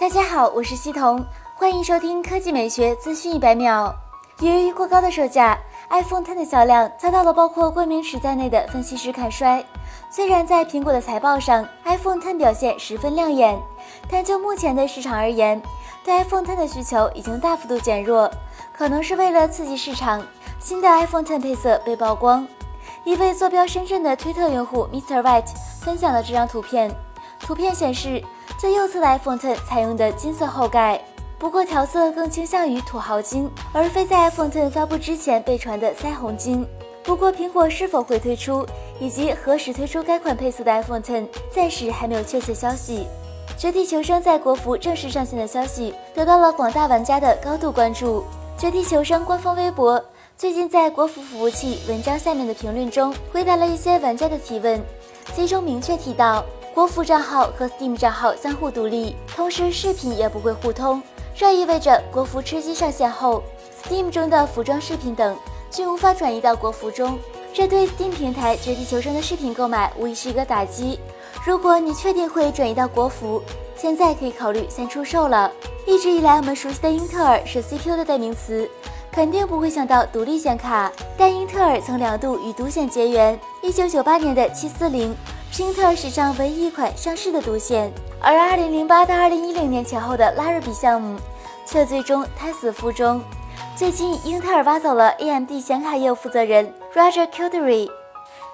大家好，我是西彤，欢迎收听科技美学资讯一百秒。由于过高的售价，iPhone 10的销量遭到了包括冠名池在内的分析师看衰。虽然在苹果的财报上，iPhone 10表现十分亮眼，但就目前的市场而言，对 iPhone 10的需求已经大幅度减弱。可能是为了刺激市场，新的 iPhone 10配色被曝光。一位坐标深圳的推特用户 Mr. White 分享了这张图片。图片显示，最右侧的 iPhone X 采用的金色后盖，不过调色更倾向于土豪金，而非在 iPhone X 发布之前被传的腮红金。不过，苹果是否会推出，以及何时推出该款配色的 iPhone X，暂时还没有确切消息。绝地求生在国服正式上线的消息，得到了广大玩家的高度关注。绝地求生官方微博最近在国服服务器文章下面的评论中回答了一些玩家的提问，其中明确提到国服账号和 Steam 账号相互独立，同时视频也不会互通。这意味着国服吃鸡上线后，Steam 中的服装饰品等均无法转移到国服中，这对 Steam 平台绝地求生的视频购买无疑是一个打击。如果你确定会转移到国服，现在可以考虑先出售了。一直以来，我们熟悉的英特尔是 CPU 的代名词，肯定不会想到独立显卡。但英特尔曾两度与独显结缘。一九九八年的七四零英特尔史上唯一一款上市的独显，而二零零八到二零一零年前后的拉瑞比项目却最终胎死腹中。最近，英特尔挖走了 AMD 显卡业务负责人 Roger Cuddery，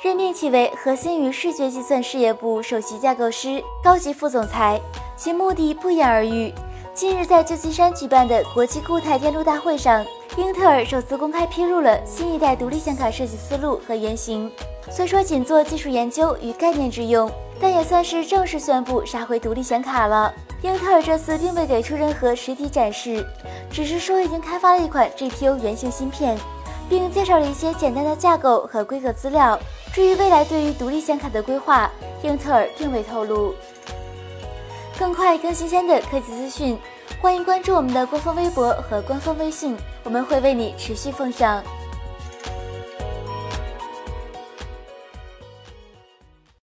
任命其为核心与视觉计算事业部首席架构师、高级副总裁，其目的不言而喻。近日，在旧金山举办的国际固态电路大会上，英特尔首次公开披露了新一代独立显卡设计思路和原型。虽说仅做技术研究与概念之用，但也算是正式宣布杀回独立显卡了。英特尔这次并未给出任何实体展示，只是说已经开发了一款 GPU 原型芯片，并介绍了一些简单的架构和规格资料。至于未来对于独立显卡的规划，英特尔并未透露。更快、更新鲜的科技资讯，欢迎关注我们的官方微博和官方微信，我们会为你持续奉上。